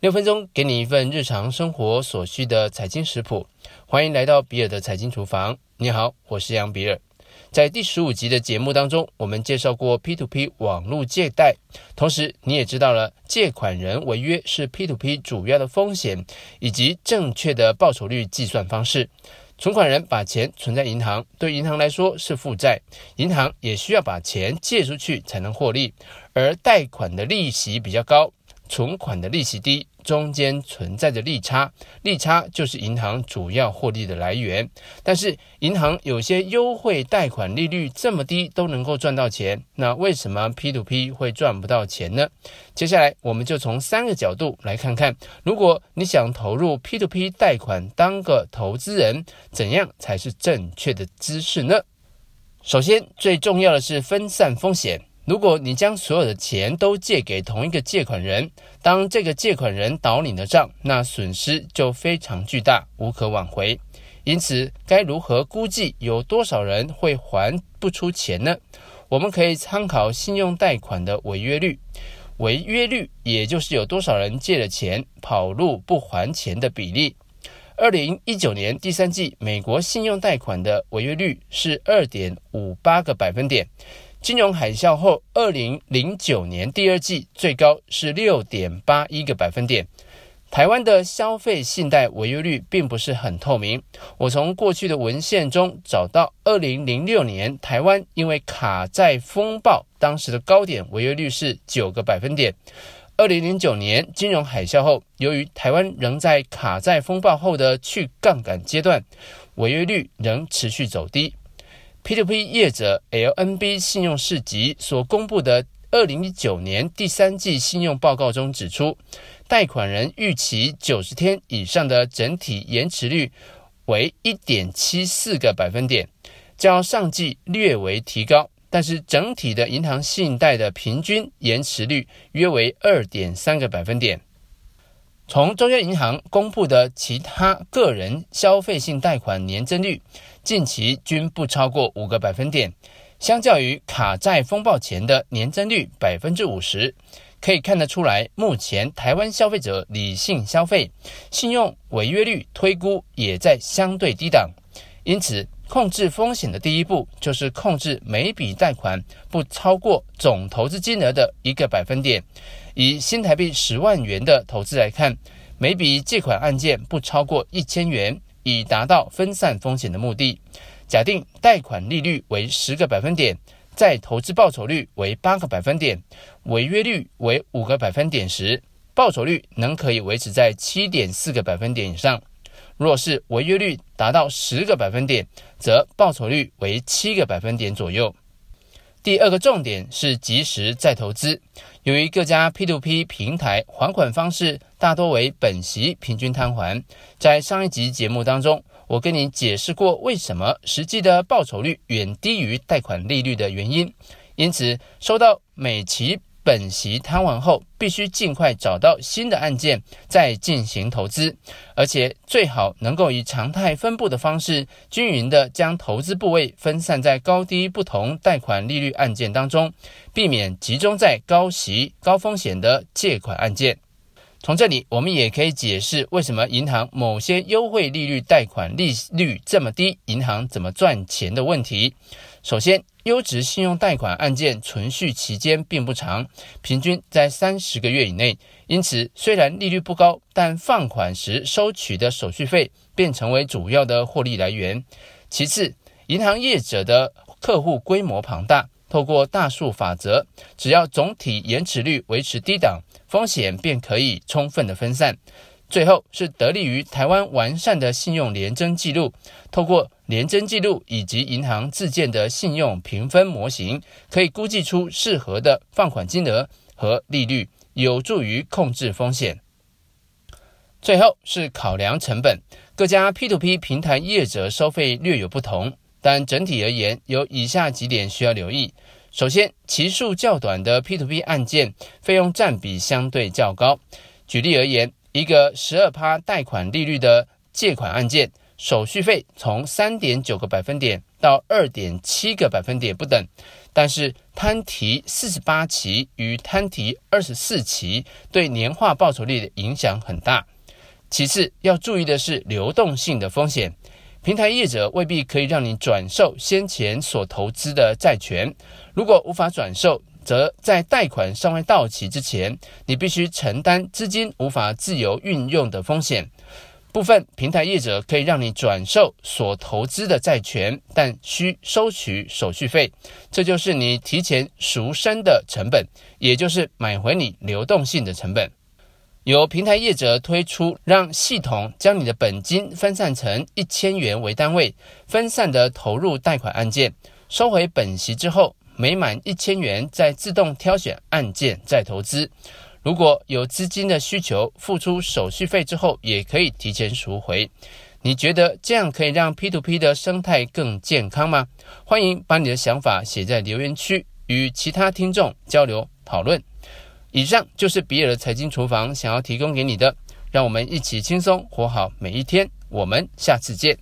六分钟给你一份日常生活所需的财经食谱，欢迎来到比尔的财经厨房。你好，我是杨比尔。在第十五集的节目当中，我们介绍过 P2P 网络借贷，同时你也知道了借款人违约是 P2P 主要的风险，以及正确的报酬率计算方式。存款人把钱存在银行，对银行来说是负债，银行也需要把钱借出去才能获利，而贷款的利息比较高。存款的利息低，中间存在着利差，利差就是银行主要获利的来源。但是银行有些优惠贷款利率这么低都能够赚到钱，那为什么 P to P 会赚不到钱呢？接下来我们就从三个角度来看看，如果你想投入 P to P 贷款当个投资人，怎样才是正确的姿势呢？首先，最重要的是分散风险。如果你将所有的钱都借给同一个借款人，当这个借款人倒你的账，那损失就非常巨大，无可挽回。因此，该如何估计有多少人会还不出钱呢？我们可以参考信用贷款的违约率，违约率也就是有多少人借了钱跑路不还钱的比例。二零一九年第三季，美国信用贷款的违约率是二点五八个百分点。金融海啸后，二零零九年第二季最高是六点八一个百分点。台湾的消费信贷违约率并不是很透明。我从过去的文献中找到，二零零六年台湾因为卡债风暴，当时的高点违约率是九个百分点。二零零九年金融海啸后，由于台湾仍在卡债风暴后的去杠杆阶段，违约率仍持续走低。P2P 业者 LNB 信用市集所公布的二零一九年第三季信用报告中指出，贷款人逾期九十天以上的整体延迟率为一点七四个百分点，较上季略为提高，但是整体的银行信贷的平均延迟率约为二点三个百分点。从中央银行公布的其他个人消费性贷款年增率，近期均不超过五个百分点。相较于卡债风暴前的年增率百分之五十，可以看得出来，目前台湾消费者理性消费，信用违约率推估也在相对低档。因此，控制风险的第一步就是控制每笔贷款不超过总投资金额的一个百分点。以新台币十万元的投资来看，每笔借款案件不超过一千元，以达到分散风险的目的。假定贷款利率为十个百分点，在投资报酬率为八个百分点，违约率为五个百分点时，报酬率能可以维持在七点四个百分点以上。若是违约率达到十个百分点，则报酬率为七个百分点左右。第二个重点是及时再投资。由于各家 P2P 平台还款方式大多为本息平均摊还，在上一集节目当中，我跟你解释过为什么实际的报酬率远低于贷款利率的原因。因此，收到每期本息摊完后，必须尽快找到新的案件，再进行投资，而且最好能够以常态分布的方式，均匀地将投资部位分散在高低不同贷款利率案件当中，避免集中在高息高风险的借款案件。从这里，我们也可以解释为什么银行某些优惠利率贷款利率这么低，银行怎么赚钱的问题。首先，优质信用贷款案件存续期间并不长，平均在三十个月以内。因此，虽然利率不高，但放款时收取的手续费便成为主要的获利来源。其次，银行业者的客户规模庞大，透过大数法则，只要总体延迟率维持低档，风险便可以充分的分散。最后是得力于台湾完善的信用联征记录，透过联征记录以及银行自建的信用评分模型，可以估计出适合的放款金额和利率，有助于控制风险。最后是考量成本，各家 P2P 平台业者收费略有不同，但整体而言有以下几点需要留意：首先，期数较短的 P2P 案件费用占比相对较高。举例而言，一个十二趴贷款利率的借款案件，手续费从三点九个百分点到二点七个百分点不等。但是摊提四十八期与摊提二十四期对年化报酬率的影响很大。其次要注意的是流动性的风险，平台业者未必可以让你转售先前所投资的债权，如果无法转售，则在贷款尚未到期之前，你必须承担资金无法自由运用的风险。部分平台业者可以让你转售所投资的债权，但需收取手续费，这就是你提前赎身的成本，也就是买回你流动性的成本。有平台业者推出让系统将你的本金分散成一千元为单位，分散的投入贷款案件，收回本息之后，每满一千元再自动挑选案件再投资。如果有资金的需求，付出手续费之后，也可以提前赎回。你觉得这样可以让 P2P 的生态更健康吗？欢迎把你的想法写在留言区，与其他听众交流讨论。以上就是比尔的财经厨房想要提供给你的，让我们一起轻松活好每一天。我们下次见。